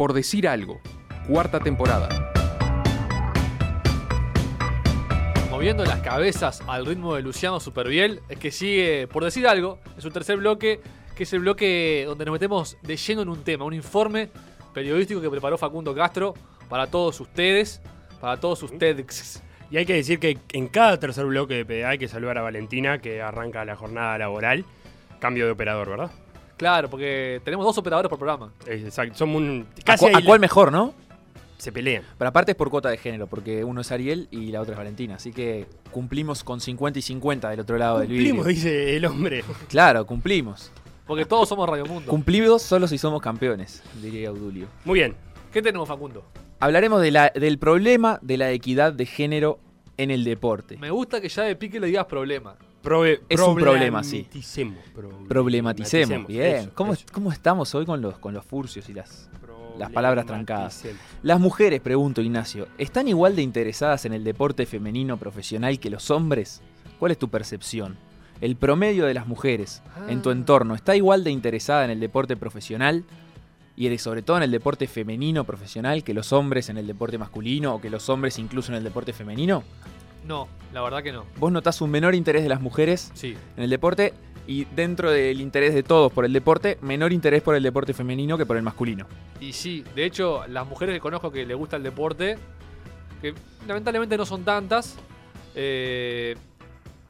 Por decir algo, cuarta temporada. Moviendo las cabezas al ritmo de Luciano Superviel, es que sigue, por decir algo, en su tercer bloque, que es el bloque donde nos metemos de lleno en un tema, un informe periodístico que preparó Facundo Castro para todos ustedes, para todos ustedes. Y hay que decir que en cada tercer bloque de PDA hay que saludar a Valentina, que arranca la jornada laboral. Cambio de operador, ¿verdad? Claro, porque tenemos dos operadores por programa. Exacto, somos un... ¿A, Casi cu- a cuál mejor, no? se pelean. Pero aparte es por cuota de género, porque uno es Ariel y la otra es Valentina. Así que cumplimos con 50 y 50 del otro lado del Cumplimos, vidrio. dice el hombre. Claro, cumplimos. Porque todos somos Radio Mundo. Cumplidos solo si somos campeones, diría Audulio. Muy bien. ¿Qué tenemos, Facundo? Hablaremos de la- del problema de la equidad de género en el deporte. Me gusta que ya de pique le digas problema. Es un problema, sí. problematicemos, problem- Problematicemos. Bien. eso, ¿Cómo, eso. ¿Cómo estamos hoy con los, con los furcios y las, las palabras trancadas? Las mujeres, pregunto Ignacio, ¿están igual de interesadas en el deporte femenino profesional que los hombres? ¿Cuál es tu percepción? ¿El promedio de las mujeres en tu Ah. entorno está igual de interesada en el deporte profesional y sobre todo en el deporte femenino profesional que los hombres en el deporte masculino o que los hombres incluso en el deporte femenino? No, la verdad que no. ¿Vos notás un menor interés de las mujeres Sí. en el deporte y dentro del interés de todos por el deporte, menor interés por el deporte femenino que por el masculino? Y sí, de hecho, las mujeres que conozco que les gusta el deporte, que lamentablemente no son tantas, eh,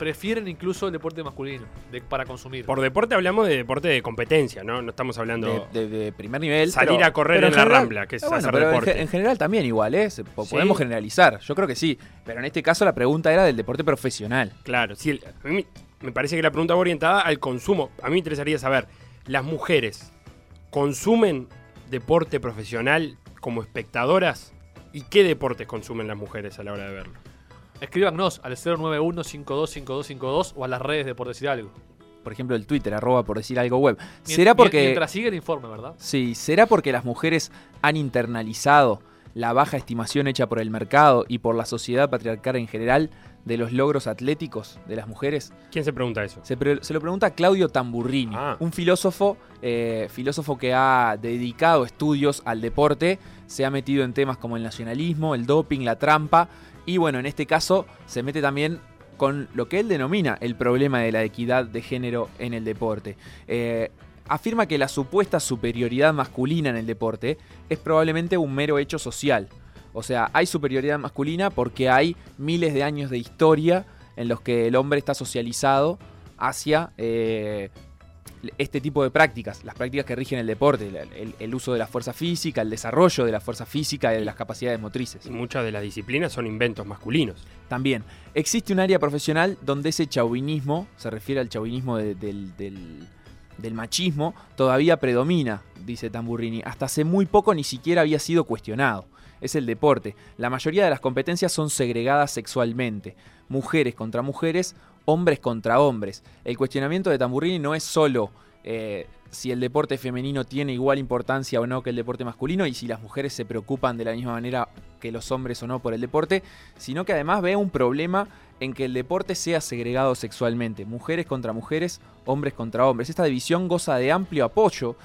prefieren incluso el deporte masculino de- para consumir. Por deporte hablamos de deporte de competencia, ¿no? No estamos hablando de, de- de primer nivel. salir pero- a correr en la general- rambla, que es Ah, bueno, hacer en, deporte. en general también igual, ¿eh? Se- po- Sí. Podemos generalizar, yo creo que sí. Pero en este caso la pregunta era del deporte profesional. Claro, sí, el- a mí me parece que la pregunta va orientada al consumo. A mí me interesaría saber, ¿las mujeres consumen deporte profesional como espectadoras? ¿Y qué deportes consumen las mujeres a la hora de verlo? Escríbanos al 091-525252 o a las redes de Por Decir Algo. Por ejemplo, el Twitter, arroba por decir algo web. Mien- ¿Será porque, Mientras sigue el informe, ¿verdad? sí, ¿Será porque las mujeres han internalizado la baja estimación hecha por el mercado y por la sociedad patriarcal en general de los logros atléticos de las mujeres? ¿Quién se pregunta eso? Se, pre- se lo pregunta Claudio Tamburrini, Ah. un filósofo, eh, filósofo que ha dedicado estudios al deporte, se ha metido en temas como el nacionalismo, el doping, la trampa, y bueno, en este caso se mete también con lo que él denomina el problema de la equidad de género en el deporte. Eh, afirma que la supuesta superioridad masculina en el deporte es probablemente un mero hecho social. O sea, hay superioridad masculina porque hay miles de años de historia en los que el hombre está socializado hacia eh, este tipo de prácticas, las prácticas que rigen el deporte, el, el- el uso de la fuerza física, el desarrollo de la fuerza física y de las capacidades motrices. Y muchas de las disciplinas son inventos masculinos. También, existe un área profesional donde ese chauvinismo, se refiere al chauvinismo de- del, del- del machismo, todavía predomina, dice Tamburrini. Hasta hace muy poco ni siquiera había sido cuestionado. Es el deporte. La mayoría de las competencias son segregadas sexualmente. Mujeres contra mujeres, hombres contra hombres. El cuestionamiento de Tamburrini no es solo eh, si el deporte femenino tiene igual importancia o no que el deporte masculino y si las mujeres se preocupan de la misma manera que los hombres o no por el deporte, sino que además ve un problema en que el deporte sea segregado sexualmente, mujeres contra mujeres, hombres contra hombres. Esta división goza de amplio apoyo,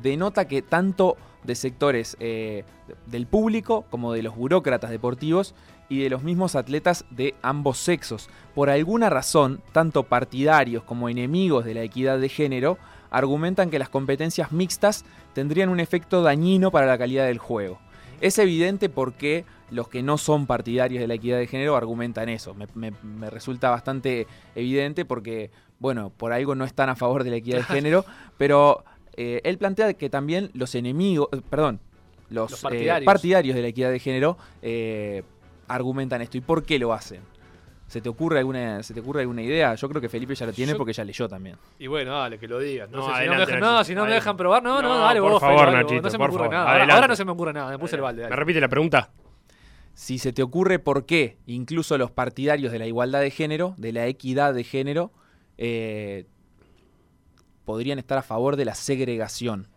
denota que tanto de sectores eh, del público como de los burócratas deportivos y de los mismos atletas de ambos sexos. Por alguna razón, tanto partidarios como enemigos de la equidad de género argumentan que las competencias mixtas tendrían un efecto dañino para la calidad del juego. Es evidente por qué los que no son partidarios de la equidad de género argumentan eso. Me, me- me resulta bastante evidente porque, bueno, por algo no están a favor de la equidad de género, pero eh, él plantea que también los enemigos, eh, perdón, los, Los eh, partidarios. partidarios de la equidad de género eh, argumentan esto. ¿Y por qué lo hacen? ¿Se te, ocurre alguna, ¿Se te ocurre alguna idea? Yo creo que Felipe ya lo tiene Yo- porque ya leyó también. Y bueno, dale, que lo digas. No, No, sé, si, no me adelante, dejan, no, Nachito, si no me adelante. dejan probar, no, no, No, dale por vos, favor, Fede, dale vos, Nachito, no se me por ocurre favor, nada. Ahora- adelante. Ahora no se me ocurre nada, me puse el balde. ¿Me dale. repite la pregunta? Si se te ocurre por qué incluso los partidarios de la igualdad de género, de la equidad de género, eh, podrían estar a favor de la segregación.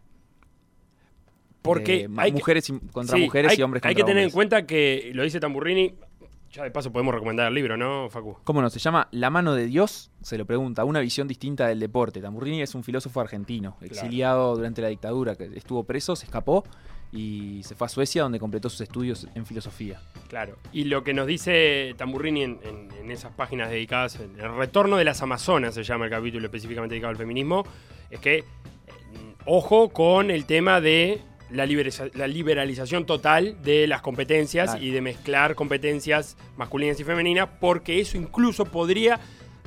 Porque ma- hay mujeres contra Sí, mujeres hay, y hombres contra Hay que tener en hombres. cuenta que lo dice Tamburrini. Ya de paso podemos recomendar el libro, ¿no, Facu? ¿Cómo no? Se llama La mano de Dios, se lo pregunta, una visión distinta del deporte. Tamburrini es un filósofo argentino, exiliado durante la dictadura, que estuvo preso, se escapó y se fue a Suecia donde completó sus estudios en filosofía. Claro. Y lo que nos dice Tamburrini en, en- en esas páginas dedicadas, en el retorno de las Amazonas se llama el capítulo específicamente dedicado al feminismo, es que, eh, ojo con el tema de la, la liberalización total de las competencias Claro. y de mezclar competencias masculinas y femeninas, porque eso incluso podría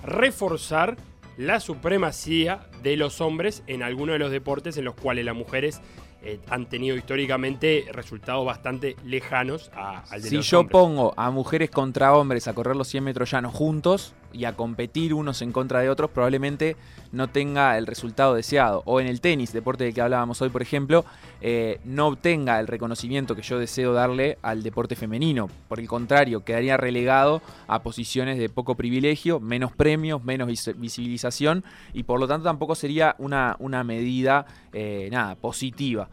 reforzar la supremacía de los hombres en algunos de los deportes en los cuales las mujeres eh, han tenido históricamente resultados bastante lejanos a- al de Si los yo hombres. pongo a mujeres contra hombres a correr los 100 metros llanos juntos y a competir unos en contra de otros, probablemente no tenga el resultado deseado. O en el tenis, deporte del que hablábamos hoy, por ejemplo, eh, no obtenga el reconocimiento que yo deseo darle al deporte femenino. Por el contrario, quedaría relegado a posiciones de poco privilegio, menos premios, menos vis- visibilización y por lo tanto tampoco sería una, una medida eh, nada, positiva.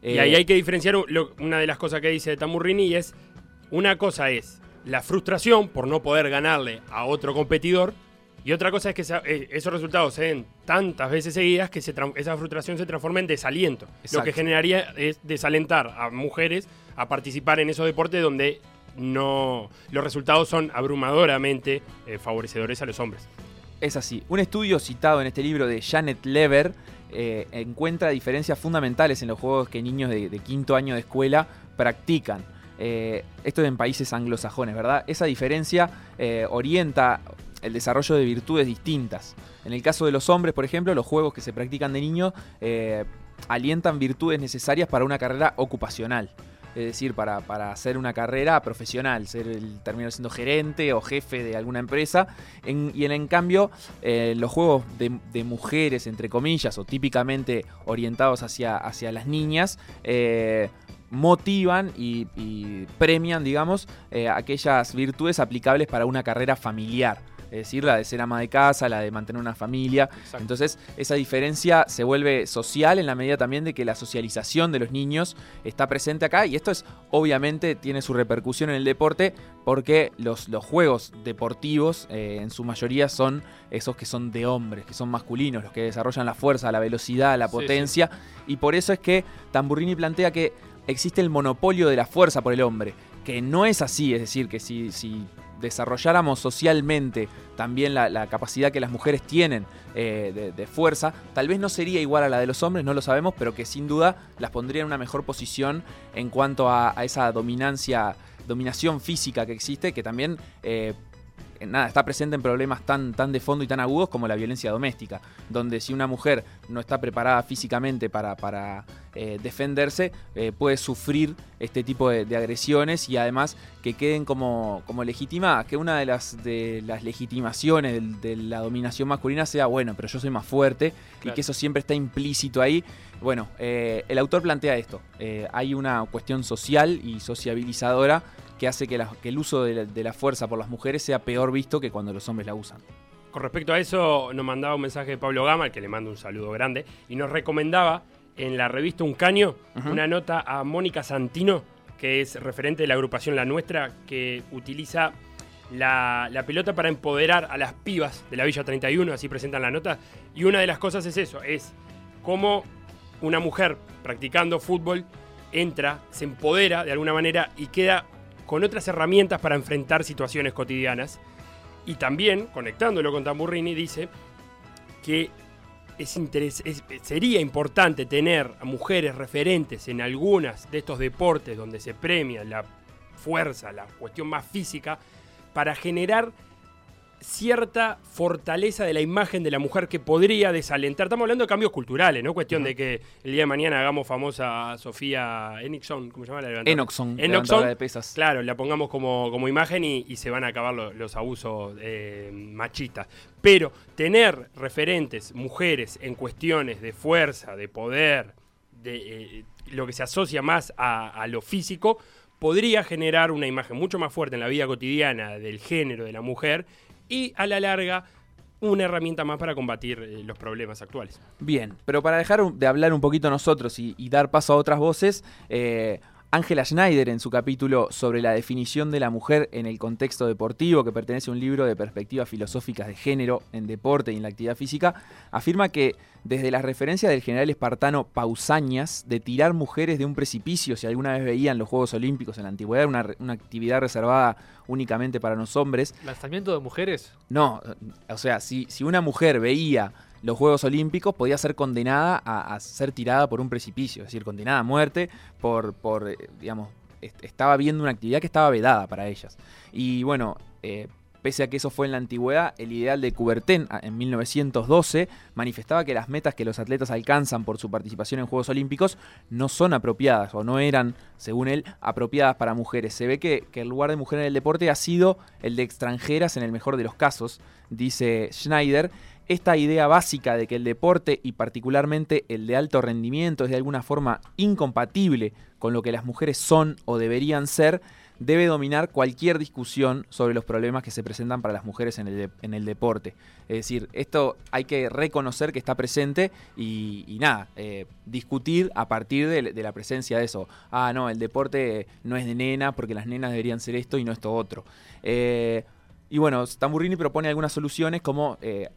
Y Eh, ahí hay que diferenciar lo- una de las cosas que dice Tamurrini y es, una cosa es la frustración por no poder ganarle a otro competidor y otra cosa es que eh, esos resultados se den tantas veces seguidas que se esa frustración se transforma en desaliento. Lo que generaría es desalentar a mujeres a participar en esos deportes donde no los resultados son abrumadoramente eh, favorecedores a los hombres. Es así. Un estudio citado en este libro de Janet Lever eh, encuentra diferencias fundamentales en los juegos que niños de, de quinto año de escuela practican. Eh, esto en países anglosajones, ¿verdad? Esa diferencia eh, orienta el desarrollo de virtudes distintas. En el caso de los hombres, por ejemplo, los juegos que se practican de niño eh, alientan virtudes necesarias para una carrera ocupacional. Es decir, para, hacer una carrera profesional, ser el, terminar siendo gerente o jefe de alguna empresa. Y en, cambio, eh, los juegos de, mujeres, entre comillas, o típicamente orientados hacia, hacia las niñas, motivan y, y premian, digamos, eh, aquellas virtudes aplicables para una carrera familiar. Es decir, la de ser ama de casa, la de mantener una familia. Entonces, esa diferencia se vuelve social en la medida también de que la socialización de los niños está presente acá. Y esto es, obviamente, tiene su repercusión en el deporte porque los, los juegos deportivos, eh, en su mayoría, son esos que son de hombres, que son masculinos, los que desarrollan la fuerza, la velocidad, la Sí, potencia. Y por eso es que Tamburrini plantea que existe el monopolio de la fuerza por el hombre. Que no es así, es decir, que si, desarrolláramos socialmente también la, capacidad que las mujeres tienen eh, de, fuerza, tal vez no sería igual a la de los hombres, no lo sabemos, pero que sin duda las pondría en una mejor posición en cuanto a, a esa dominancia, dominación física que existe, que también eh, nada, está presente en problemas tan, tan de fondo y tan agudos como la violencia doméstica, donde si una mujer no está preparada físicamente para, para eh, defenderse, eh, puede sufrir este tipo de, de agresiones y además que queden como, como legitimadas, que una de las, de las legitimaciones de, la dominación masculina sea, bueno, pero yo soy más fuerte y que eso siempre está implícito ahí. Bueno, eh, el autor plantea esto, eh, hay una cuestión social y sociabilizadora que hace que, la- que el uso de la, de la fuerza por las mujeres sea peor visto que cuando los hombres la usan. Con respecto a eso, nos mandaba un mensaje de Pablo Gama, al que le mando un saludo grande, y nos recomendaba en la revista Un Caño una nota a Mónica Santino, que es referente de la agrupación La Nuestra, que utiliza la, la pelota para empoderar a las pibas de la Villa 31, así presentan la nota. Y una de las cosas es eso, es cómo una mujer practicando fútbol entra, se empodera de alguna manera y queda con otras herramientas para enfrentar situaciones cotidianas. Y también, conectándolo con Tamburrini, dice que es es- sería importante tener a mujeres referentes en algunas de estos deportes donde se premia la fuerza, la cuestión más física, para generar cierta fortaleza de la imagen de la mujer que podría desalentar. Estamos hablando de cambios culturales, no cuestión de que el día de mañana hagamos famosa a Sofía Enixon, ¿cómo se llama la levantadora? Enoxon, Enoxon, de pesas. Claro, la pongamos como, como imagen y, y se van a acabar lo- los abusos eh, machistas. Pero tener referentes, mujeres, en cuestiones de fuerza, de poder, de eh, lo que se asocia más a, a lo físico, podría generar una imagen mucho más fuerte en la vida cotidiana del género de la mujer y a la larga una herramienta más para combatir eh, los problemas actuales. Bien, pero para dejar de hablar un poquito nosotros y, y dar paso a otras voces, eh, Angela Schneider, en su capítulo sobre la definición de la mujer en el contexto deportivo, que pertenece a un libro de perspectivas filosóficas de género en deporte y en la actividad física, afirma que desde la referencia del general espartano Pausanias de tirar mujeres de un precipicio, si alguna vez veían los Juegos Olímpicos en la antigüedad, una, una actividad reservada únicamente para los hombres. ¿Lanzamiento de mujeres? No, o sea, si, si una mujer veía los Juegos Olímpicos podía ser condenada a, ser tirada por un precipicio, es decir, condenada a muerte por, por eh, digamos, est estaba viendo una actividad que estaba vedada para ellas. Y bueno, eh, pese a que eso fue en la antigüedad, el ideal de Coubertin en 1912 manifestaba que las metas que los atletas alcanzan por su participación en Juegos Olímpicos no son apropiadas o no eran, según él, apropiadas para mujeres. Se ve que, que el lugar de mujer en el deporte ha sido el de extranjeras en el mejor de los casos, dice Schneider, esta idea básica de que el deporte y particularmente el de alto rendimiento es de alguna forma incompatible con lo que las mujeres son o deberían ser, debe dominar cualquier discusión sobre los problemas que se presentan para las mujeres en el, en el deporte. Es decir, esto hay que reconocer que está presente y, nada, eh, discutir a partir de, de, la presencia de eso. Ah, no, el deporte no es de nena porque las nenas deberían ser esto y no esto otro. Eh, y bueno, Tamburrini propone algunas soluciones como eh,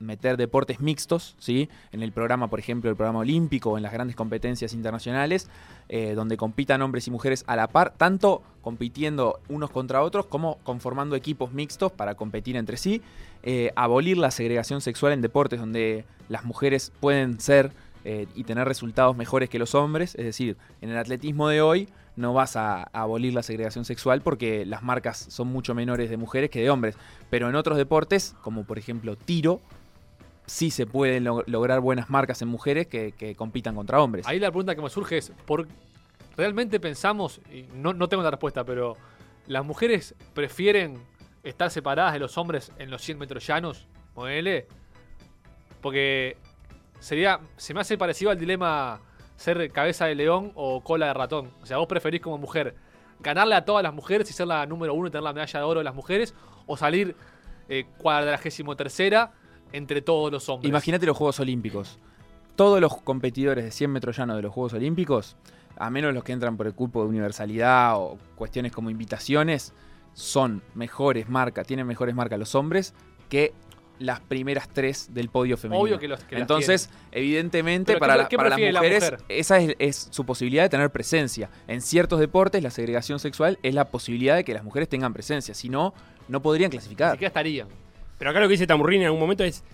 meter deportes mixtos, ¿sí? En el programa, por ejemplo, el programa olímpico en las grandes competencias internacionales, eh, donde compitan hombres y mujeres a la par, tanto compitiendo unos contra otros como conformando equipos mixtos para competir entre sí, eh, abolir la segregación sexual en deportes donde las mujeres pueden ser eh, y tener resultados mejores que los hombres, es decir, en el atletismo de hoy no vas a, abolir la segregación sexual porque las marcas son mucho menores de mujeres que de hombres, pero en otros deportes, como por ejemplo tiro, sí se pueden lo lograr buenas marcas en mujeres que, que, compitan contra hombres. Ahí la pregunta que me surge es, ¿por realmente pensamos, y no, no tengo la respuesta, pero las mujeres prefieren estar separadas de los hombres en los 100 metros llanos? Ponele. Porque sería, se me hace parecido al dilema ser cabeza de león o cola de ratón. O sea, vos preferís como mujer ganarle a todas las mujeres y ser la número uno y tener la medalla de oro de las mujeres, o salir eh, cuadragésimo tercera entre todos los hombres. Imagínate los Juegos Olímpicos. Todos los competidores de 100 metros llanos de los Juegos Olímpicos, a menos los que entran por el cupo de universalidad o cuestiones como invitaciones, son mejores marcas, tienen mejores marcas los hombres que las primeras tres del podio femenino. Obvio que los que Entonces, evidentemente, para, la, para las mujeres, mujer? esa es, es, su posibilidad de tener presencia. En ciertos deportes, la segregación sexual es la posibilidad de que las mujeres tengan presencia. Si no, no podrían clasificar. Ni siquiera estarían. Pero acá lo que dice Tamurrini en algún momento es.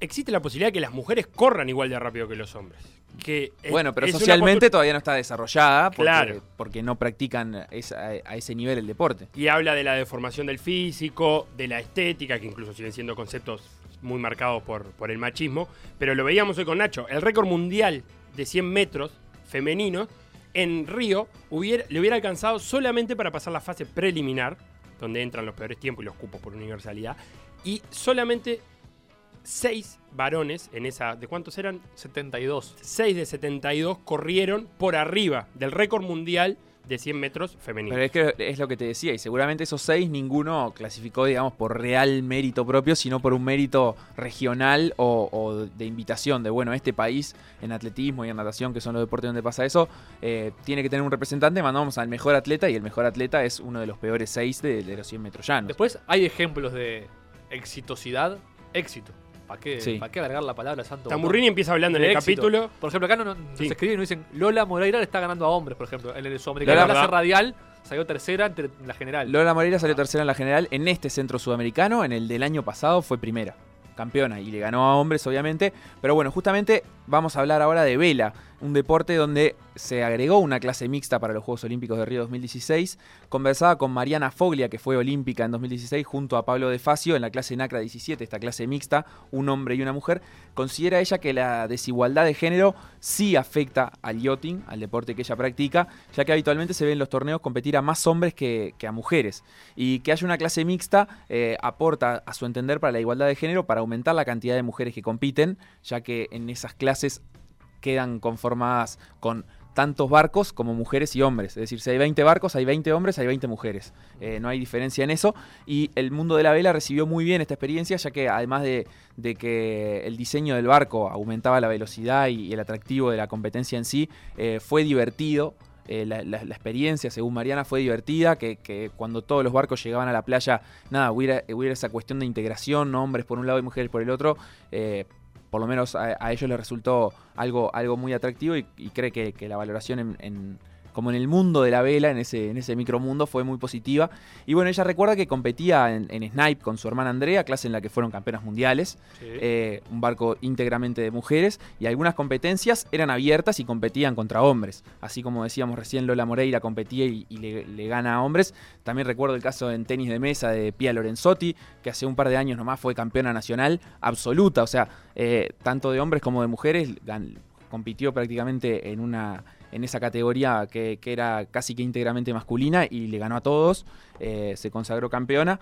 Existe la posibilidad de que las mujeres corran igual de rápido que los hombres. Que bueno, pero socialmente todavía no está desarrollada porque, claro. porque no practican esa, a ese nivel el deporte. Y habla de la deformación del físico, de la estética, que incluso siguen siendo conceptos muy marcados por, por el machismo. Pero lo veíamos hoy con Nacho. El récord mundial de 100 metros femeninos en Río hubiera, le hubiera alcanzado solamente para pasar la fase preliminar, donde entran los peores tiempos y los cupos por universalidad. Y solamente 6 varones en esa. ¿De cuántos eran? 72. 6 de 72 corrieron por arriba del récord mundial de 100 metros femenino. Pero es que es lo que te decía, y seguramente esos 6 ninguno clasificó, digamos, por real mérito propio, sino por un mérito regional o, o, de invitación de, bueno, este país en atletismo y en natación, que son los deportes donde pasa eso, eh, tiene que tener un representante, mandamos al mejor atleta y el mejor atleta es uno de los peores 6 de, de los 100 metros llanos. Después hay ejemplos de exitosidad, éxito. ¿Para qué, sí. ¿Para qué alargar la palabra santo? Tamburrini empieza hablando en el éxito. capítulo. Por ejemplo, acá nos, sí. nos escriben y nos dicen Lola Moreira le está ganando a hombres, por ejemplo. En el sudamericano de clase radial salió tercera en la general. Lola Moreira salió tercera en la general en este centro sudamericano. En el del año pasado fue primera. Campeona y le ganó a hombres, obviamente. Pero bueno, justamente vamos a hablar ahora de vela, un deporte donde se agregó una clase mixta para los Juegos Olímpicos de Río 2016. Conversaba con Mariana Foglia, que fue olímpica en 2016, junto a Pablo De Facio en la clase NACRA 17, esta clase mixta, un hombre y una mujer. Considera ella que la desigualdad de género sí afecta al yachting, al deporte que ella practica, ya que habitualmente se ve en los torneos competir a más hombres que, que a mujeres. Y que haya una clase mixta eh, aporta, a su entender, para la igualdad de género, para aumentar la cantidad de mujeres que compiten, ya que en esas clases quedan conformadas con tantos barcos como mujeres y hombres. Es decir, si hay 20 barcos, hay 20 hombres, hay 20 mujeres. Eh, no hay diferencia en eso. Y el mundo de la vela recibió muy bien esta experiencia, ya que además de, que el diseño del barco aumentaba la velocidad y, el atractivo de la competencia en sí, eh, fue divertido. eh, la, experiencia, según Mariana, fue divertida, que, cuando todos los barcos llegaban a la playa, nada, hubiera, esa cuestión de integración, hombres por un lado y mujeres por el otro. Por lo menos a, a ellos les resultó algo, algo muy atractivo y, y cree que, que la valoración en, en- como en el mundo de la vela, en ese, en ese micromundo, fue muy positiva. Y bueno, ella recuerda que competía en, en Snipe con su hermana Andrea, clase en la que fueron campeonas mundiales Sí. eh, un barco íntegramente de mujeres y algunas competencias eran abiertas y competían contra hombres. Así como decíamos recién, Lola Moreira competía y, y le, le gana a hombres. También recuerdo el caso en tenis de mesa de Pia Lorenzotti, que hace un par de años nomás fue campeona nacional absoluta. O sea, eh, tanto de hombres como de mujeres gan- compitió prácticamente en una en esa categoría que, que era casi que íntegramente masculina y le ganó a todos, eh, se consagró campeona.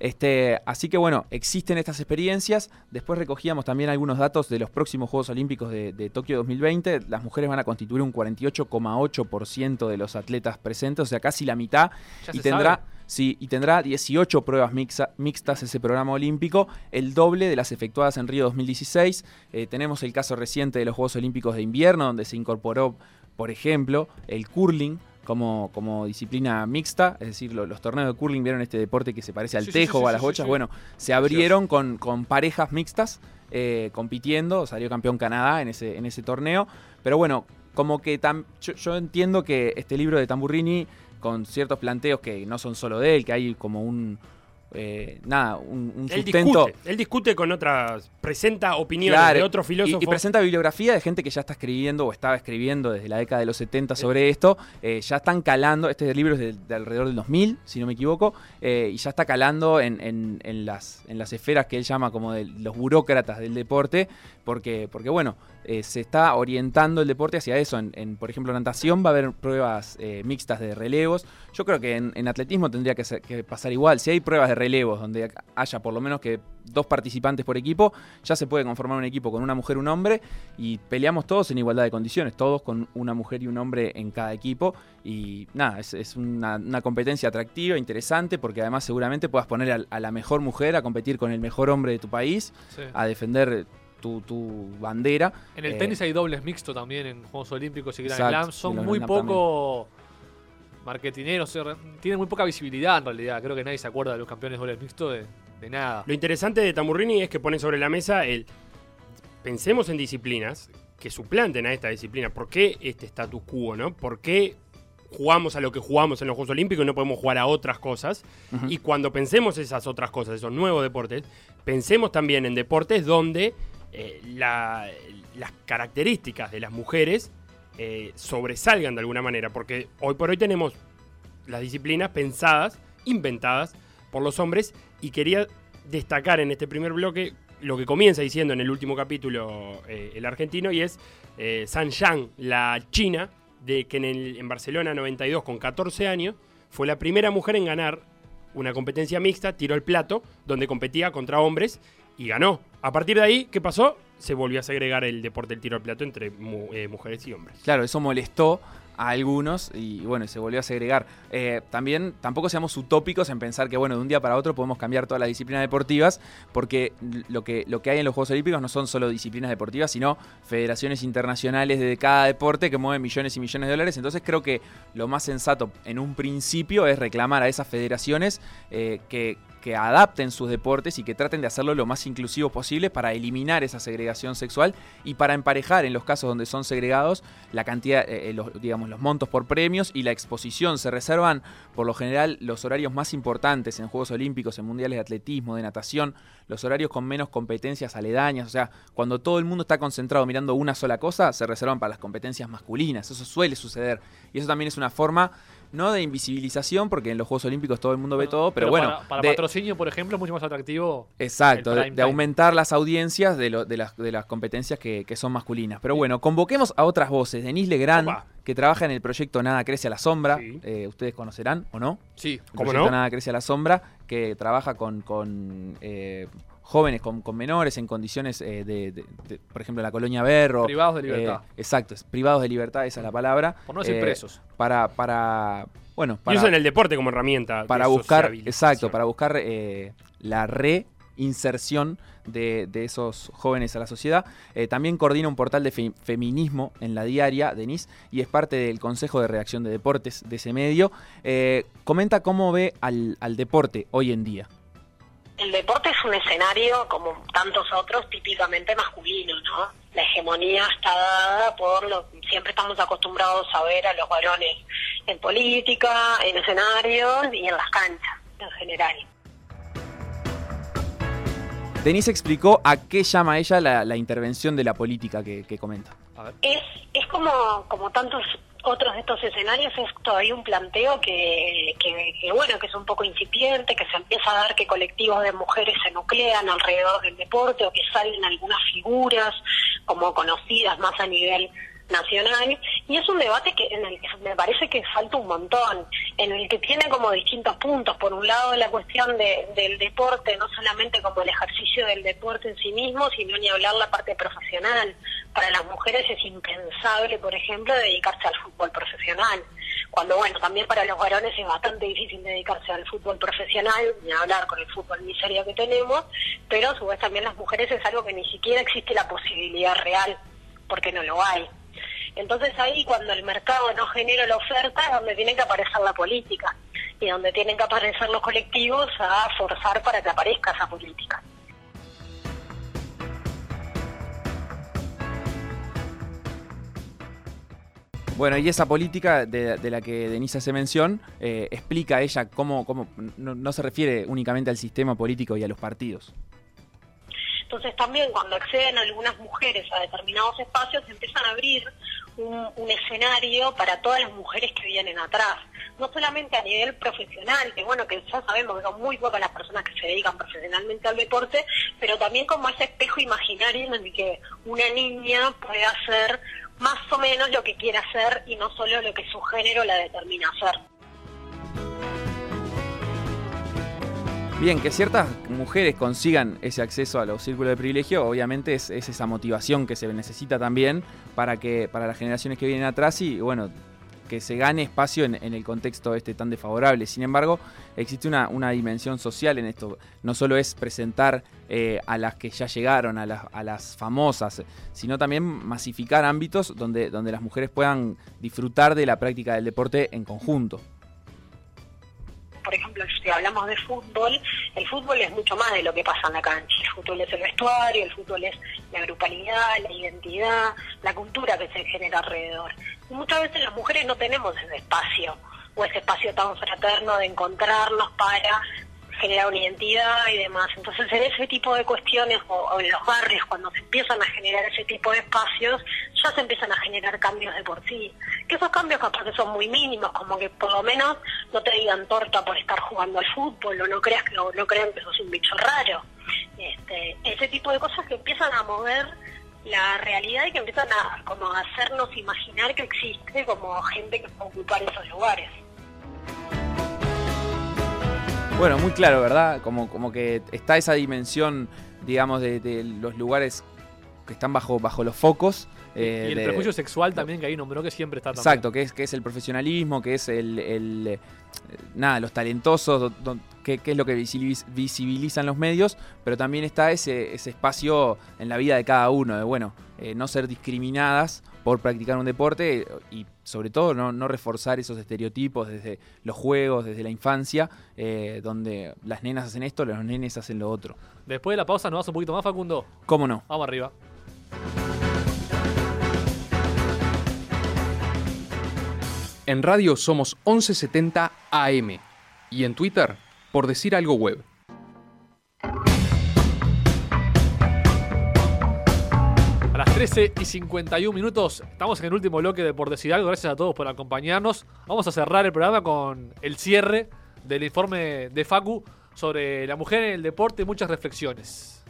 Este, así que bueno, existen estas experiencias. Después recogíamos también algunos datos de los próximos Juegos Olímpicos de, de Tokio 2020. Las mujeres van a constituir un 48,8% de los atletas presentes, o sea, casi la mitad. Ya Y tendrá, sabe. sí, y tendrá 18 pruebas mixa- mixtas ese programa olímpico, el doble de las efectuadas en Río 2016. Eh, tenemos el caso reciente de los Juegos Olímpicos de invierno, donde se incorporó, por ejemplo, el curling como, como disciplina mixta, es decir, lo- los torneos de curling vieron este deporte que se parece al Sí, tejo sí, o a las bochas. Bueno, se abrieron con, con parejas mixtas eh, compitiendo, salió campeón Canadá en ese, en ese torneo. Pero bueno, como que tam- yo, yo entiendo que este libro de Tamburrini, con ciertos planteos que no son solo de él, que hay como un. Eh, nada, un, un Él sustento. discute, él discute con otras, presenta opiniones Claro, de otros filósofos. Y, presenta bibliografía de gente que ya está escribiendo o estaba escribiendo desde la década de los 70 sobre esto. Eh, ya están calando, este libro es de, de alrededor del 2000, si no me equivoco, eh, y ya está calando en, en- en las, en las esferas que él llama como de los burócratas del deporte, porque, porque bueno, eh, se está orientando el deporte hacia eso. En, en, por ejemplo, natación va a haber pruebas eh, mixtas de relevos. Yo creo que en, en atletismo tendría que, ser- que pasar igual. Si hay pruebas de relevos donde haya por lo menos que dos participantes por equipo, ya se puede conformar un equipo con una mujer y un hombre y peleamos todos en igualdad de condiciones, todos con una mujer y un hombre en cada equipo. Y nada, es, es una, una competencia atractiva, interesante, porque además seguramente puedas poner a, a la mejor mujer a competir con el mejor hombre de tu país, Sí. a defender tu, tu bandera. En el Eh, tenis hay dobles mixto también en Juegos Olímpicos y Grand Slam. Son muy poco marketineros, tienen muy poca visibilidad en realidad. Creo que nadie se acuerda de los campeones dobles mixto de, de nada. Lo interesante de Tamburrini es que pone sobre la mesa el. Pensemos en disciplinas que suplanten a esta disciplina. ¿Por qué este status quo, no? ¿Por qué jugamos a lo que jugamos en los Juegos Olímpicos y no podemos jugar a otras cosas? Y cuando pensemos esas otras cosas, esos nuevos deportes, pensemos también en deportes donde eh, la- las características de las mujeres eh, sobresalgan de alguna manera. Porque hoy por hoy tenemos las disciplinas pensadas, inventadas por los hombres. Y quería destacar en este primer bloque lo que comienza diciendo en el último capítulo eh, el argentino y es San Yang, la china, de que en, el- en Barcelona 92 con 14 años fue la primera mujer en ganar una competencia mixta, tiró el plato, donde competía contra hombres y ganó. A partir de ahí, ¿qué pasó? Se volvió a segregar el deporte del tiro al plato entre eh, mujeres y hombres. Claro, eso molestó a algunos y bueno, se volvió a segregar. Eh, también tampoco seamos utópicos en pensar que bueno, de un día para otro podemos cambiar todas las disciplinas deportivas, porque lo que, lo que hay en los Juegos Olímpicos no son solo disciplinas deportivas, sino federaciones internacionales de cada deporte que mueven millones y millones de dólares. Entonces creo que lo más sensato en un principio es reclamar a esas federaciones eh, que que adapten sus deportes y que traten de hacerlo lo más inclusivo posible para eliminar esa segregación sexual y para emparejar en los casos donde son segregados la cantidad, eh, eh, los, digamos, los montos por premios y la exposición. Se reservan por lo general los horarios más importantes en Juegos Olímpicos, en Mundiales de Atletismo, de Natación, los horarios con menos competencias aledañas. O sea, cuando todo el mundo está concentrado mirando una sola cosa, se reservan para las competencias masculinas. Eso suele suceder. Y eso también es una forma, no de invisibilización, porque en los Juegos Olímpicos todo el mundo ve todo, pero, bueno. Para, para de- patrocinio, por ejemplo, es mucho más atractivo. Exacto, de, aumentar las audiencias de, lo- de las, competencias que, que son masculinas. Pero bueno, convoquemos a otras voces. Denise Legrand, Opa. Que trabaja en el proyecto Nada Crece a la Sombra. Sí. eh, Ustedes conocerán o no. Sí. El ¿Cómo proyecto no? Nada Crece a la Sombra, que trabaja con, con, eh, jóvenes, con, con menores en condiciones eh, de, de- de, por ejemplo, la colonia Berro. Privados de libertad. exacto, privados de libertad, esa es la palabra. por no decir presos. Para, para, bueno, Y usan el deporte como herramienta. de para buscar, exacto, para buscar la inserción de, de esos jóvenes a la sociedad. Eh, también coordina un portal de fe- feminismo en la diaria, Denise, y es parte del Consejo de Redacción de Deportes de ese medio. Eh, comenta cómo ve al, al deporte hoy en día. El deporte es un escenario, como tantos otros, típicamente masculino, ¿no? La hegemonía está dada por lo siempre estamos acostumbrados a ver a los varones en política, en escenarios y en las canchas en general. Denise explicó a qué llama ella la, la intervención de la política que, que comenta. A ver. Es, es como, como tantos otros de estos escenarios, es todavía un planteo que, que, que, bueno, que es un poco incipiente, que se empieza a dar que colectivos de mujeres se nuclean alrededor del deporte o que salen algunas figuras como conocidas más a nivel nacional y es un debate que en el que me parece que falta un montón en el que tiene como distintos puntos. Por un lado la cuestión de, del deporte no solamente como el ejercicio del deporte en sí mismo sino ni hablar la parte profesional. Para las mujeres es impensable por ejemplo dedicarse al fútbol profesional. Cuando bueno también para los varones es bastante difícil dedicarse al fútbol profesional ni hablar con el fútbol miseria que tenemos pero a su vez también las mujeres es algo que ni siquiera existe la posibilidad real porque no lo hay entonces ahí cuando el mercado no genera la oferta es donde tiene que aparecer la política y donde tienen que aparecer los colectivos a forzar para que aparezca esa política. Bueno, y esa política de, de la que Denise hace mención, eh, explica ella cómo, cómo no, no se refiere únicamente al sistema político y a los partidos. Entonces también cuando acceden algunas mujeres a determinados espacios empiezan a abrir un, un, escenario para todas las mujeres que vienen atrás. No solamente a nivel profesional, que bueno, que ya sabemos que son muy pocas las personas que se dedican profesionalmente al deporte, pero también como ese espejo imaginario en el que una niña puede hacer más o menos lo que quiere hacer y no solo lo que su género la determina hacer. Bien, que ciertas mujeres consigan ese acceso a los círculos de privilegio, obviamente es, es, esa motivación que se necesita también para que para las generaciones que vienen atrás y bueno, que se gane espacio en, en el contexto este tan desfavorable. Sin embargo, existe una, una dimensión social en esto. No solo es presentar eh, a las que ya llegaron, a las, a las famosas, sino también masificar ámbitos donde, donde las mujeres puedan disfrutar de la práctica del deporte en conjunto por ejemplo, si hablamos de fútbol, el fútbol es mucho más de lo que pasa en la cancha. El fútbol es el vestuario, el fútbol es la grupalidad, la identidad, la cultura que se genera alrededor. Y muchas veces las mujeres no tenemos ese espacio o ese espacio tan fraterno de encontrarnos para generar una identidad y demás. Entonces, en ese tipo de cuestiones o, en los barrios, cuando se empiezan a generar ese tipo de espacios, ya se empiezan a generar cambios de por sí. Que esos cambios capaz que son muy mínimos, como que por lo menos no te digan torta por estar jugando al fútbol o no creas que no, no crean que sos un bicho raro. Este, ese tipo de cosas que empiezan a mover la realidad y que empiezan a como hacernos imaginar que existe como gente que puede ocupar esos lugares. Bueno, muy claro, ¿verdad? Como, como que está esa dimensión, digamos, de, de los lugares que están bajo, bajo los focos. Eh, y el de, prejuicio sexual también que ahí nombró que siempre está Exacto, que es, que es el profesionalismo, que es el, el eh, nada, los talentosos, que, que, es lo que visibilizan los medios, pero también está ese, ese espacio en la vida de cada uno, de bueno, eh, no ser discriminadas por practicar un deporte y sobre todo no, no, reforzar esos estereotipos desde los juegos, desde la infancia, eh, donde las nenas hacen esto, los nenes hacen lo otro. Después de la pausa, ¿nos vas un poquito más, Facundo? ¿Cómo no? Vamos arriba. En radio somos 1170 AM y en Twitter por decir algo web. A las 13 y 51 minutos estamos en el último bloque de Por decir algo. Gracias a todos por acompañarnos. Vamos a cerrar el programa con el cierre del informe de Facu sobre la mujer en el deporte y muchas reflexiones.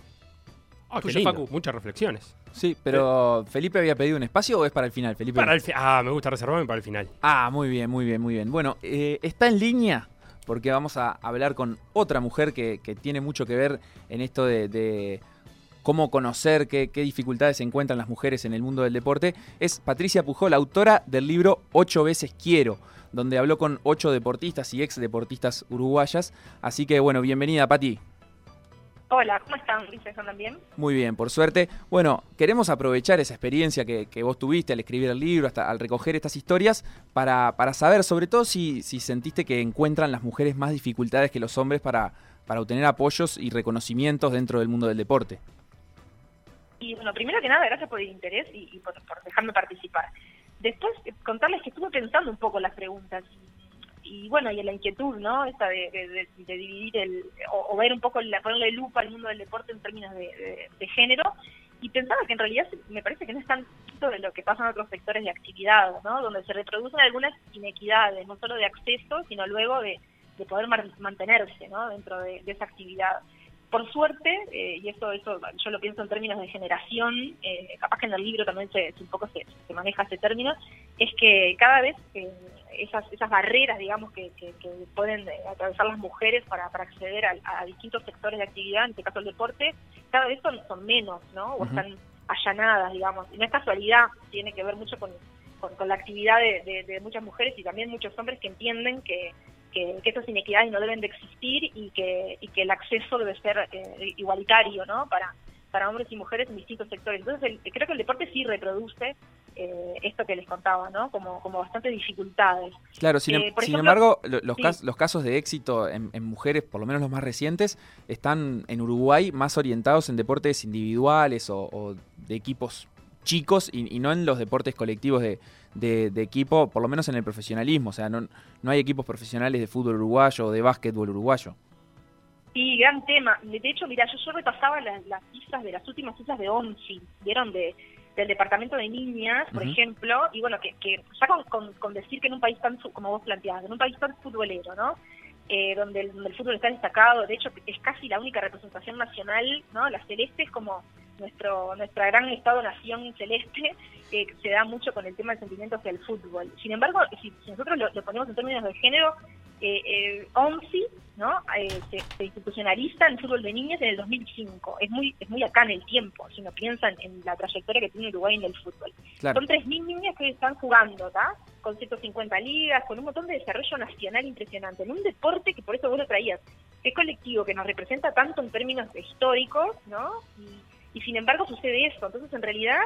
Oh, qué lindo. Muchas reflexiones. Sí, pero ¿Felipe había pedido un espacio o es para el final, Felipe? Para el fi ah, me gusta reservarme para el final. Ah, muy bien, muy bien, muy bien. Bueno, eh, está en línea porque vamos a hablar con otra mujer que, tiene mucho que ver en esto de, cómo conocer qué, qué, dificultades se encuentran las mujeres en el mundo del deporte. Es Patricia Pujol, autora del libro Ocho veces quiero, donde habló con ocho deportistas y ex deportistas uruguayas. Así que bueno, bienvenida, Pati. Hola, ¿cómo están? ¿Ustedes andan bien? Muy bien, por suerte. Bueno, queremos aprovechar esa experiencia que, que vos tuviste al escribir el libro, hasta al recoger estas historias, para, para saber, sobre todo si, si sentiste que encuentran las mujeres más dificultades que los hombres para, para obtener apoyos y reconocimientos dentro del mundo del deporte. Y bueno, primero que nada, gracias por el interés y, y por, por dejarme participar. Después, eh, contarles que estuve pensando un poco las preguntas y bueno, y la inquietud, ¿no? Esta de, dividir el, o, ver un poco, la, ponerle lupa al mundo del deporte en términos de, de- género, y pensaba que en realidad me parece que no es tanto de lo que pasa en otros sectores de actividad, ¿no? Donde se reproducen algunas inequidades, no solo de acceso, sino luego de, de poder mantenerse, ¿no? Dentro de, esa actividad. Por suerte, eh, y eso, eso yo lo pienso en términos de generación, eh, capaz que en el libro también se, un poco se, se maneja ese término, es que cada vez eh, esas, esas barreras, digamos, que, que- que pueden eh, atravesar las mujeres para, para acceder a, a distintos sectores de actividad, en este caso el deporte, cada vez son, son menos, ¿no? O están allanadas, digamos. Y no es casualidad, tiene que ver mucho con, con, con la actividad de, de- de muchas mujeres y también muchos hombres que entienden que, que, que esas inequidades no deben de existir y que, y que el acceso debe ser eh, igualitario, ¿no? Para, para hombres y mujeres en distintos sectores. Entonces, el- creo que el deporte sí reproduce eh, esto que les contaba, ¿no? Como, como bastantes dificultades. Claro, sin, em- Eh, por sin ejemplo, embargo, lo- los, sí. cas- los casos de éxito en, en mujeres, por lo menos los más recientes, están en Uruguay más orientados en deportes individuales o, o de equipos chicos y, y no en los deportes colectivos de, de- de equipo, por lo menos en el profesionalismo. O sea, no, no hay equipos profesionales de fútbol uruguayo o de básquetbol uruguayo. Sí, gran tema. De hecho, mira, yo, yo repasaba las, las cifras de las últimas cifras de ONCI, ¿vieron? De, del departamento de niñas, por ejemplo, y bueno, que, que ya con, con- con decir que en un país tan, como vos planteabas, en un país tan futbolero, ¿no? Eh, donde, el, donde el fútbol está destacado, de hecho es casi la única representación nacional, ¿no? La celeste es como nuestro nuestra gran estado-nación celeste, que se da mucho con el tema del sentimiento hacia el fútbol. Sin embargo, si, si nosotros lo, lo ponemos en términos de género, eh, eh, ONCI ¿no? Eh, se, se institucionaliza en fútbol de niñas en el 2005. Es muy es muy acá en el tiempo, si uno piensa en, la trayectoria que tiene Uruguay en el fútbol. Claro. Son 3.000 niñas que están jugando, ¿tá? Con 150 ligas, con un montón de desarrollo nacional impresionante, en un deporte que por eso vos lo traías, que es colectivo, que nos representa tanto en términos históricos, ¿no? Y, y sin embargo sucede eso. Entonces, en realidad,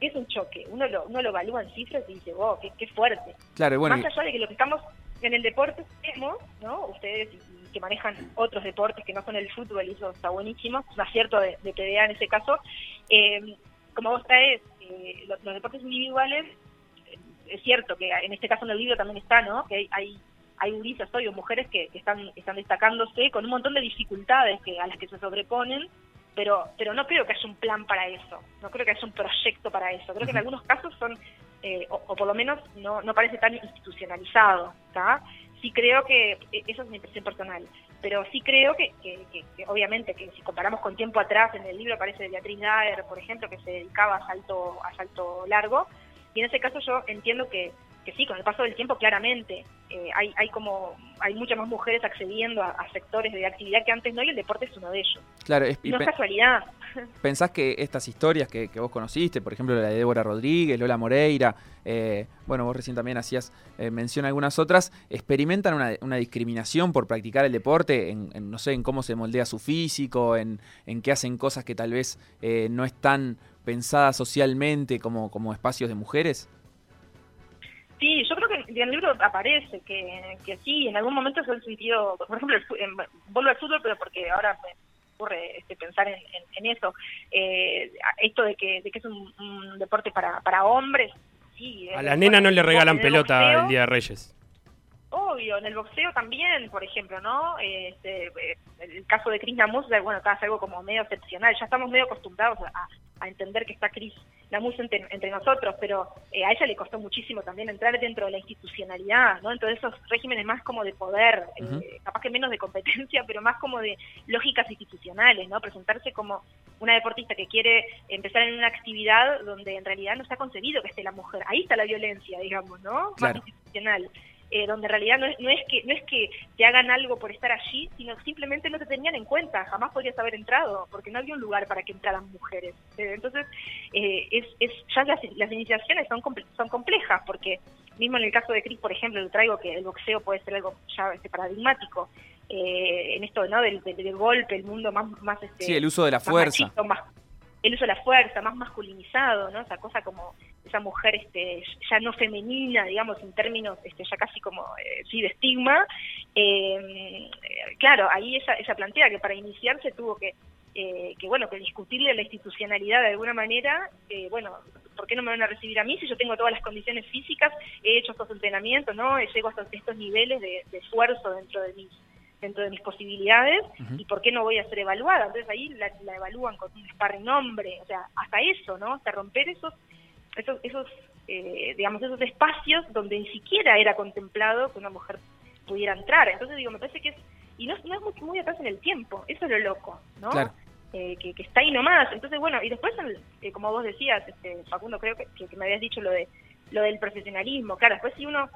es un choque. Uno lo, uno lo evalúa en cifras y dice, wow, qué, qué fuerte. Claro, bueno, Más allá de que lo que estamos en el deporte tenemos, ¿no? Ustedes y- que manejan otros deportes que no son el fútbol, y eso está buenísimo, es un acierto de, de PDA en ese caso. Eh, como vos traes, eh, los, los deportes individuales, eh, es cierto que en este caso en el libro también está, ¿no? Que hay, hay, hay gurisas hoy o mujeres que, que están, están destacándose con un montón de dificultades que, a las que se sobreponen, pero, pero no creo que haya un plan para eso, no creo que haya un proyecto para eso. Creo que en algunos casos son, eh, o, o por lo menos no, no parece tan institucionalizado, ¿está? Sí creo que, eh, eso es mi impresión personal, pero sí creo que, que, que- que obviamente que si comparamos con tiempo atrás, en el libro aparece Beatriz Daer, por ejemplo, que se dedicaba a salto, a salto largo, y en ese caso yo entiendo que, que sí, con el paso del tiempo claramente eh, hay, hay como hay muchas más mujeres accediendo a, a sectores de actividad que antes no y el deporte es uno de ellos. claro, es- No es casualidad. ¿Pensás que estas historias que, que vos conociste, por ejemplo la de Débora Rodríguez, Lola Moreira, eh, bueno, vos recién también hacías eh, mención a algunas otras, experimentan una, una discriminación por practicar el deporte, en, en, no sé, en cómo se moldea su físico, en, en que hacen cosas que tal vez eh, no están pensadas socialmente como, como espacios de mujeres? Sí, yo creo que en el libro aparece que, que sí, en algún momento se han sentido, por ejemplo, el en- vuelvo al fútbol, pero porque ahora me ocurre este, pensar en, en- en eso, eh, esto de que, de que es un, un deporte para, para hombres, sí. A el la nena no le regalan pelota el Día de Reyes. Obvio, en el boxeo también, por ejemplo, ¿no? Este, eh, el caso de Chris Namus, bueno, acá es algo como medio excepcional. Ya estamos medio acostumbrados a, a entender que está Chris Namus entre, entre nosotros, pero eh, a ella le costó muchísimo también entrar dentro de la institucionalidad, ¿no? Entonces esos regímenes más como de poder, eh, capaz que menos de competencia, pero más como de lógicas institucionales, ¿no? Presentarse como una deportista que quiere empezar en una actividad donde en realidad no está concebido que esté la mujer. Ahí está la violencia, digamos, ¿no? Claro. Más institucional. Eh, donde en realidad no es, no es que no es que te hagan algo por estar allí, sino simplemente no te tenían en cuenta, jamás podrías haber entrado, porque no había un lugar para que entraran mujeres. Eh, entonces, eh, es, es ya las, las iniciaciones son comple- son complejas, porque mismo en el caso de Cris, por ejemplo, lo traigo que el boxeo puede ser algo ya este, paradigmático. eh, en esto no del, del- del golpe, el mundo más, más este, Sí, el uso de la fuerza. machista, más- el uso de la fuerza, más masculinizado, ¿no? Esa cosa como esa mujer este ya no femenina, digamos, en términos este ya casi como eh, sí de estigma. Eh, claro, ahí ella, ella plantea que para iniciarse tuvo que eh, que bueno, que discutirle la institucionalidad de alguna manera, eh, bueno, ¿por qué no me van a recibir a mí si yo tengo todas las condiciones físicas, he hecho estos entrenamientos, ¿no? Llego hasta estos niveles de, de esfuerzo dentro de mis dentro de mis posibilidades y por qué no voy a ser evaluada. Entonces ahí la, la evalúan con un sparring nombre, o sea, hasta eso, ¿no? Hasta romper esos, esos, esos eh, digamos, esos espacios donde ni siquiera era contemplado que una mujer pudiera entrar. Entonces digo, me parece que es, y no, no es muy, muy atrás en el tiempo, eso es lo loco, ¿no? Claro. Eh, que, que está ahí nomás. Entonces, bueno, y después, el- eh, como vos decías, este, Facundo, creo que, que- que me habías dicho lo de lo del profesionalismo. Claro, después si uno,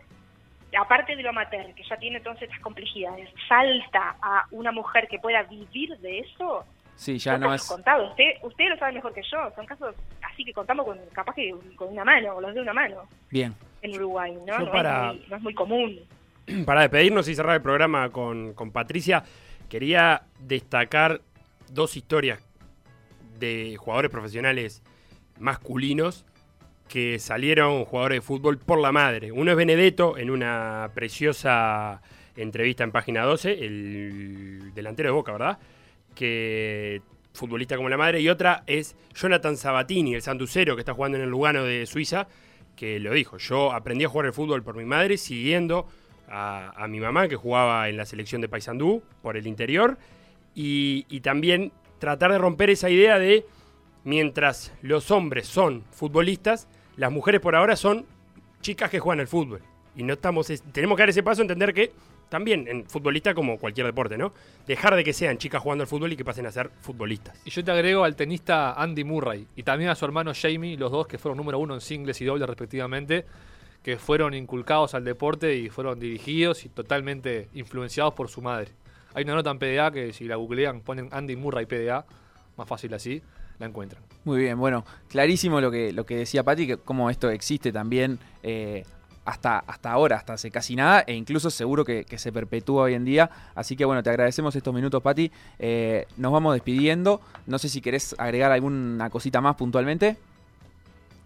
aparte de lo amateur, que ya tiene todas estas complejidades, salta a una mujer que pueda vivir de eso, Sí, ya no es. contados. Usted, usted lo sabe mejor que yo. Son casos así que contamos con capaz que con una mano, o los de una mano Bien. en Uruguay, ¿no? No, para- es muy, no es muy común. Para despedirnos y cerrar el programa con, con Patricia, quería destacar dos historias de jugadores profesionales masculinos que salieron jugadores de fútbol por la madre. Uno es Benedetto en una preciosa entrevista en página 12, el delantero de Boca, ¿verdad? Que futbolista como la madre. Y otra es Jonathan Sabatini, el santucero que está jugando en el Lugano de Suiza, que lo dijo. Yo aprendí a jugar al fútbol por mi madre, siguiendo a, mi mamá, que jugaba en la selección de Paysandú por el interior. Y también tratar de romper esa idea de mientras los hombres son futbolistas, las mujeres por ahora son chicas que juegan al fútbol. Y no estamos, es- tenemos que dar ese paso, entender que también en futbolista como cualquier deporte, ¿no? Dejar de que sean chicas jugando al fútbol y que pasen a ser futbolistas. Y yo te agrego al tenista Andy Murray y también a su hermano Jamie, los dos que fueron número uno en singles y dobles respectivamente, que fueron inculcados al deporte y fueron dirigidos y totalmente influenciados por su madre. Hay una nota en PDA que si la googlean ponen Andy Murray PDA, más fácil así, la encuentran. Muy bien, bueno, clarísimo lo que, lo que decía Pati, que cómo esto existe también eh, hasta, hasta ahora, hasta hace casi nada, e incluso seguro que, que se perpetúa hoy en día. Así que bueno, te agradecemos estos minutos, Pati. Eh, nos vamos despidiendo. No sé si querés agregar alguna cosita más puntualmente.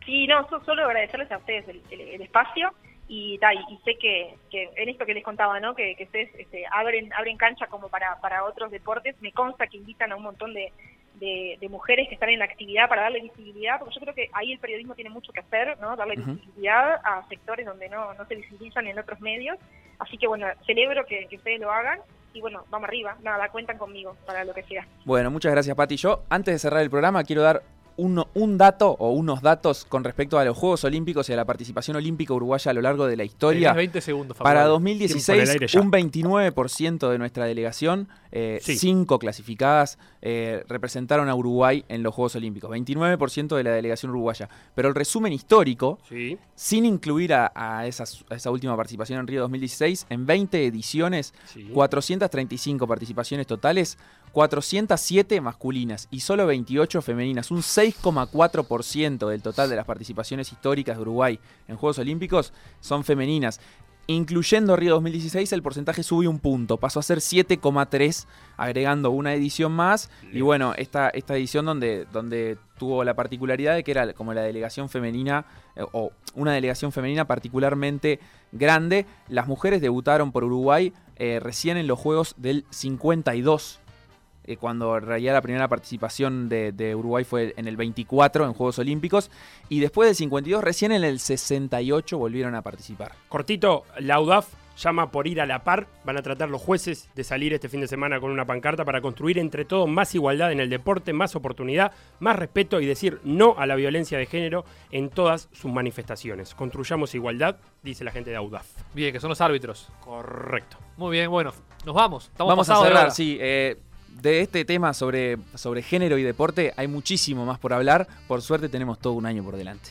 Sí, no, so- solo agradecerles a ustedes el, el- el espacio y, ta, y, y sé que, que en esto que les contaba, ¿no? Que, que ustedes este, abren abren cancha como para, para otros deportes. Me consta que invitan a un montón de, de, de mujeres que están en actividad para darle visibilidad, porque yo creo que ahí el periodismo tiene mucho que hacer, ¿no? Darle visibilidad a sectores donde no, no se visibilizan en otros medios. Así que bueno, celebro que, que ustedes lo hagan y bueno, vamos arriba. Nada, cuentan conmigo para lo que sea. Bueno, muchas gracias, Pati. Yo, antes de cerrar el programa, quiero dar uno- un dato o unos datos con respecto a los Juegos Olímpicos y a la participación olímpica uruguaya a lo largo de la historia. Tenés 20 segundos, Para Facundo. Tiempo en el 2016, aire ya. un 29% de nuestra delegación, eh, Sí. cinco clasificadas, eh, representaron a Uruguay en los Juegos Olímpicos. 29% de la delegación uruguaya. Pero el resumen histórico, Sí. sin incluir a, a esas- a esa última participación en Río 2016, en 20 ediciones, sí. 435 participaciones totales, 407 masculinas y solo 28 femeninas, un 6,4% del total de las participaciones históricas de Uruguay en Juegos Olímpicos son femeninas. Incluyendo Río 2016, el porcentaje subió un punto, pasó a ser 7,3, agregando una edición más. Y bueno, esta, esta edición donde, donde tuvo la particularidad de que era como la delegación femenina, eh, o una delegación femenina particularmente grande. Las mujeres debutaron por Uruguay eh, recién en los Juegos del 52. Eh, cuando en realidad la primera participación de, de Uruguay fue en el 24 en Juegos Olímpicos. Y después del 52, recién en el 68 volvieron a participar. Cortito, la UDAF llama por ir a la par. Van a tratar los jueces de salir este fin de semana con una pancarta para construir entre todos más igualdad en el deporte, más oportunidad, más respeto y decir no a la violencia de género en todas sus manifestaciones. Construyamos igualdad, dice la gente de UDAF. Bien, que son los árbitros. Correcto. Muy bien, bueno, nos vamos. Estamos Vamos a cerrar, sí. eh, de este tema sobre, sobre género y deporte hay muchísimo más por hablar. Por suerte tenemos todo un año por delante.